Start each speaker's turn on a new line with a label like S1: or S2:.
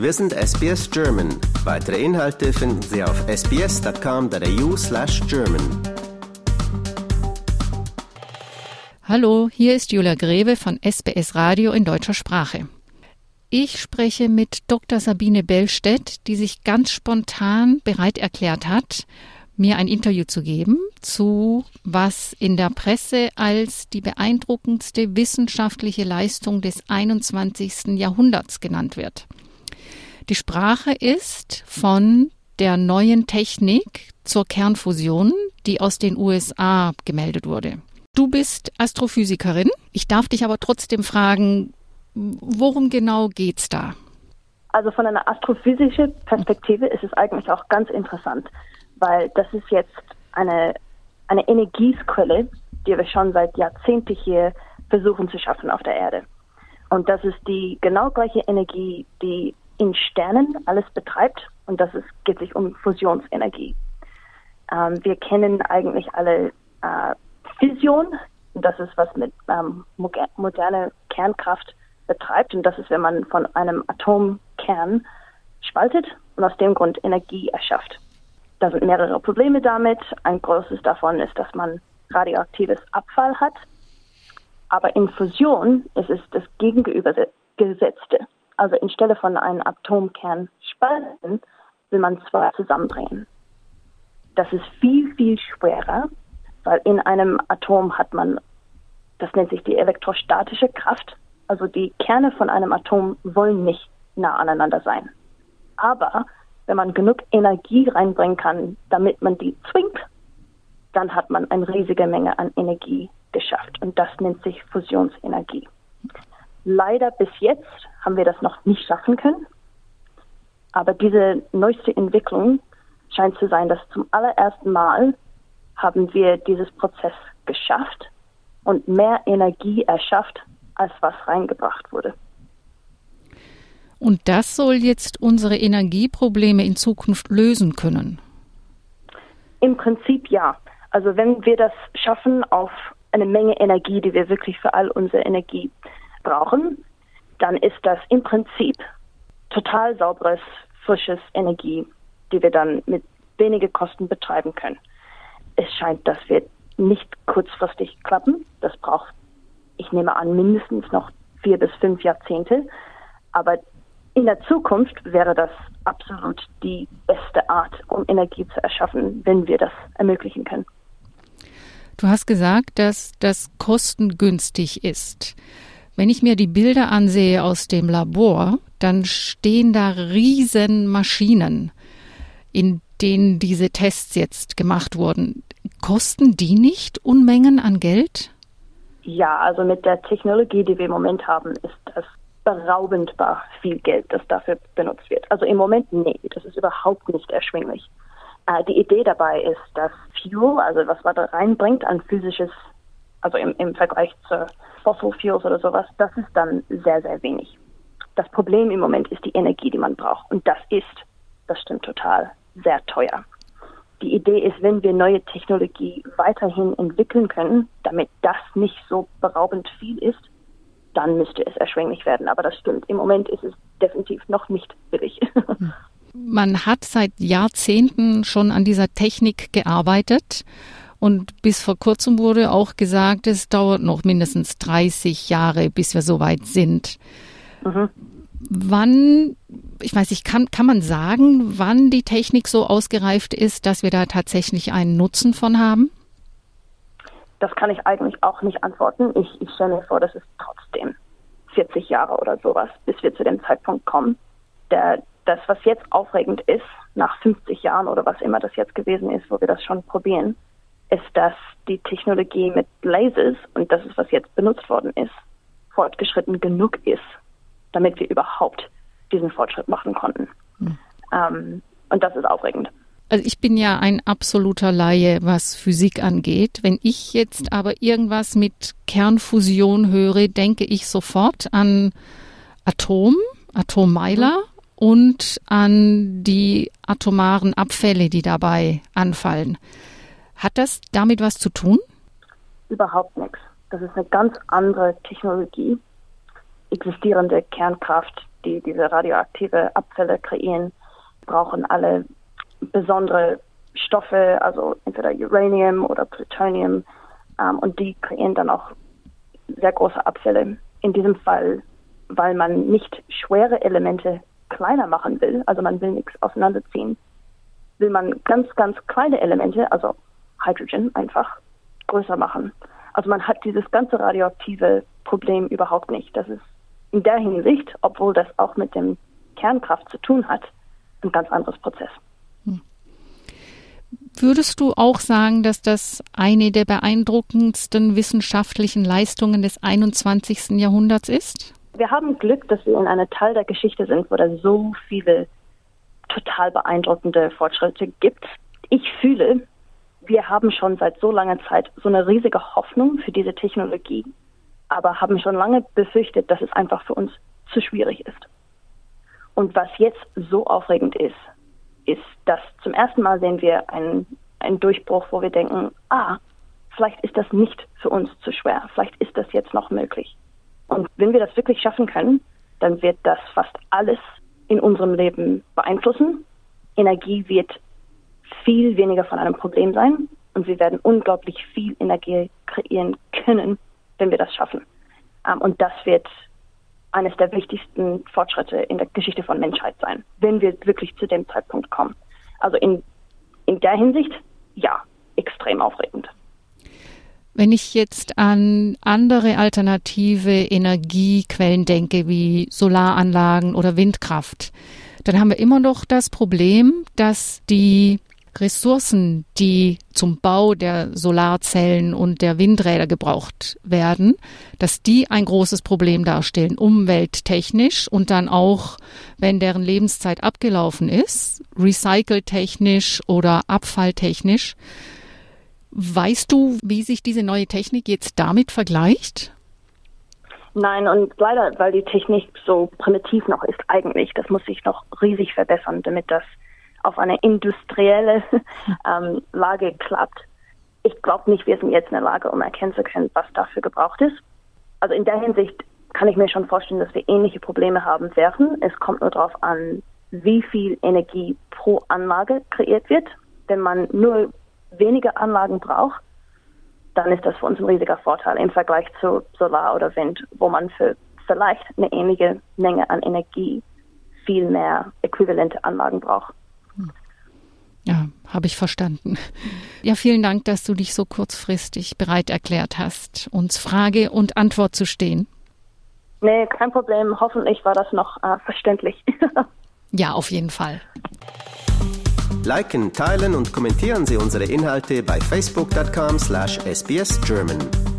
S1: Wir sind SBS German. Weitere Inhalte finden Sie auf sbs.com.au/german.
S2: Hallo, hier ist Julia Greve von SBS Radio in deutscher Sprache. Ich spreche mit Dr. Sabine Bellstedt, die sich ganz spontan bereit erklärt hat, mir ein Interview zu geben zu, was in der Presse als die beeindruckendste wissenschaftliche Leistung des 21. Jahrhunderts genannt wird. Die Sprache ist von der neuen Technik zur Kernfusion, die aus den USA gemeldet wurde. Du bist Astrophysikerin. Ich darf dich aber trotzdem fragen, worum genau geht's da?
S3: Also von einer astrophysischen Perspektive ist es eigentlich auch ganz interessant weil das ist jetzt eine, eine Energiequelle, die wir schon seit Jahrzehnten hier versuchen zu schaffen auf der Erde. Und das ist die genau gleiche Energie, die in Sternen alles betreibt. Und das ist, geht sich um Fusionsenergie. Ähm, wir kennen eigentlich alle äh, Fission. Das ist, was mit ähm, moderner Kernkraft betreibt. Und das ist, wenn man von einem Atomkern spaltet und aus dem Grund Energie erschafft. Da sind mehrere Probleme damit. Ein großes davon ist, dass man radioaktives Abfall hat. Aber in Fusion ist es das Gegenübergesetzte. Also anstelle von einem Atomkern spalten, will man zwei zusammenbringen. Das ist viel, viel schwerer, weil in einem Atom hat man, das nennt sich die elektrostatische Kraft. Also die Kerne von einem Atom wollen nicht nah aneinander sein. Aber wenn man genug Energie reinbringen kann, damit man die zwingt, dann hat man eine riesige Menge an Energie geschafft. Und das nennt sich Fusionsenergie. Leider bis jetzt haben wir das noch nicht schaffen können. Aber diese neueste Entwicklung scheint zu sein, dass zum allerersten Mal haben wir dieses Prozess geschafft und mehr Energie erschafft, als was reingebracht wurde.
S2: Und das soll jetzt unsere Energieprobleme in Zukunft lösen können?
S3: Im Prinzip ja. Also wenn wir das schaffen auf eine Menge Energie, die wir wirklich für all unsere Energie brauchen, dann ist das im Prinzip total sauberes, frisches Energie, die wir dann mit weniger Kosten betreiben können. Es scheint, dass wir nicht kurzfristig klappen. Das braucht, ich nehme an, mindestens noch vier bis fünf Jahrzehnte. Aber in der Zukunft wäre das absolut die beste Art, um Energie zu erschaffen, wenn wir das ermöglichen können.
S2: Du hast gesagt, dass das kostengünstig ist. Wenn ich mir die Bilder ansehe aus dem Labor, dann stehen da riesen Maschinen, in denen diese Tests jetzt gemacht wurden. Kosten die nicht Unmengen an Geld?
S3: Ja, also mit der Technologie, die wir im Moment haben, ist das beraubendbar viel Geld, das dafür benutzt wird. Also im Moment, nee, das ist überhaupt nicht erschwinglich. Äh, die Idee dabei ist, dass Fuel, also was man da reinbringt an physisches, also im, im Vergleich zu Fossil Fuels oder sowas, das ist dann sehr, sehr wenig. Das Problem im Moment ist die Energie, die man braucht. Und das ist, das stimmt total, sehr teuer. Die Idee ist, wenn wir neue Technologie weiterhin entwickeln können, damit das nicht so beraubend viel ist, dann müsste es erschwinglich werden. Aber das stimmt. Im Moment ist es definitiv noch nicht billig.
S2: Man hat seit Jahrzehnten schon an dieser Technik gearbeitet. Und bis vor kurzem wurde auch gesagt, es dauert noch mindestens 30 Jahre, bis wir so weit sind. Mhm. Wann, ich weiß nicht, kann, kann man sagen, wann die Technik so ausgereift ist, dass wir da tatsächlich einen Nutzen von haben?
S3: Das kann ich eigentlich auch nicht antworten. Ich, ich stelle mir vor, dass es trotzdem 40 Jahre oder sowas, bis wir zu dem Zeitpunkt kommen. Der, das, was jetzt aufregend ist, nach 50 Jahren oder was immer das jetzt gewesen ist, wo wir das schon probieren, ist, dass die Technologie mit Lasers, und das ist, was jetzt benutzt worden ist, fortgeschritten genug ist, damit wir überhaupt diesen Fortschritt machen konnten. Mhm. Ähm, und das ist aufregend.
S2: Also ich bin ja ein absoluter Laie, was Physik angeht. Wenn ich jetzt aber irgendwas mit Kernfusion höre, denke ich sofort an Atom, Atommeiler und an die atomaren Abfälle, die dabei anfallen. Hat das damit was zu tun?
S3: Überhaupt nichts. Das ist eine ganz andere Technologie. Existierende Kernkraft die diese radioaktive Abfälle kreieren, brauchen alle besondere Stoffe, also entweder Uranium oder Plutonium, ähm, und die kreieren dann auch sehr große Abfälle. In diesem Fall, weil man nicht schwere Elemente kleiner machen will, also man will nichts auseinanderziehen, will man ganz, ganz kleine Elemente, also Hydrogen einfach, größer machen. Also man hat dieses ganze radioaktive Problem überhaupt nicht. Das ist in der Hinsicht, obwohl das auch mit dem Kernkraft zu tun hat, ein ganz anderes Prozess. Hm.
S2: Würdest du auch sagen, dass das eine der beeindruckendsten wissenschaftlichen Leistungen des 21. Jahrhunderts ist?
S3: Wir haben Glück, dass wir in einem Teil der Geschichte sind, wo da so viele total beeindruckende Fortschritte gibt. Ich fühle, wir haben schon seit so langer Zeit so eine riesige Hoffnung für diese Technologie, aber haben schon lange befürchtet, dass es einfach für uns zu schwierig ist. Und was jetzt so aufregend ist, ist, dass zum ersten Mal sehen wir einen, einen Durchbruch, wo wir denken, ah, vielleicht ist das nicht für uns zu schwer, vielleicht ist das jetzt noch möglich. Und wenn wir das wirklich schaffen können, dann wird das fast alles in unserem Leben beeinflussen. Energie wird viel weniger von einem Problem sein und wir werden unglaublich viel Energie kreieren können, wenn wir das schaffen. Ähm, und das wird eines der wichtigsten Fortschritte in der Geschichte von Menschheit sein, wenn wir wirklich zu dem Zeitpunkt kommen. Also in, in der Hinsicht, ja, extrem aufregend.
S2: Wenn ich jetzt an andere alternative Energiequellen denke, wie Solaranlagen oder Windkraft, dann haben wir immer noch das Problem, dass die Ressourcen, die zum Bau der Solarzellen und der Windräder gebraucht werden, dass die ein großes Problem darstellen, umwelttechnisch und dann auch, wenn deren Lebenszeit abgelaufen ist, recyceltechnisch oder abfalltechnisch. Weißt du, wie sich diese neue Technik jetzt damit vergleicht?
S3: Nein, und leider, weil die Technik so primitiv noch ist eigentlich, das muss sich noch riesig verbessern, damit das auf eine industrielle ähm, Lage klappt. Ich glaube nicht, wir sind jetzt in der Lage, um erkennen zu können, was dafür gebraucht ist. Also in der Hinsicht kann ich mir schon vorstellen, dass wir ähnliche Probleme haben werden. Es kommt nur darauf an, wie viel Energie pro Anlage kreiert wird. Wenn man nur wenige Anlagen braucht, dann ist das für uns ein riesiger Vorteil im Vergleich zu Solar oder Wind, wo man für vielleicht eine ähnliche Menge an Energie viel mehr äquivalente Anlagen braucht.
S2: Ja, habe ich verstanden. Ja, vielen Dank, dass du dich so kurzfristig bereit erklärt hast, uns Frage und Antwort zu stehen.
S3: Nee, kein Problem. Hoffentlich war das noch äh, verständlich.
S2: ja, auf jeden Fall.
S1: Liken, teilen und kommentieren Sie unsere Inhalte bei facebook.com/sbsgerman.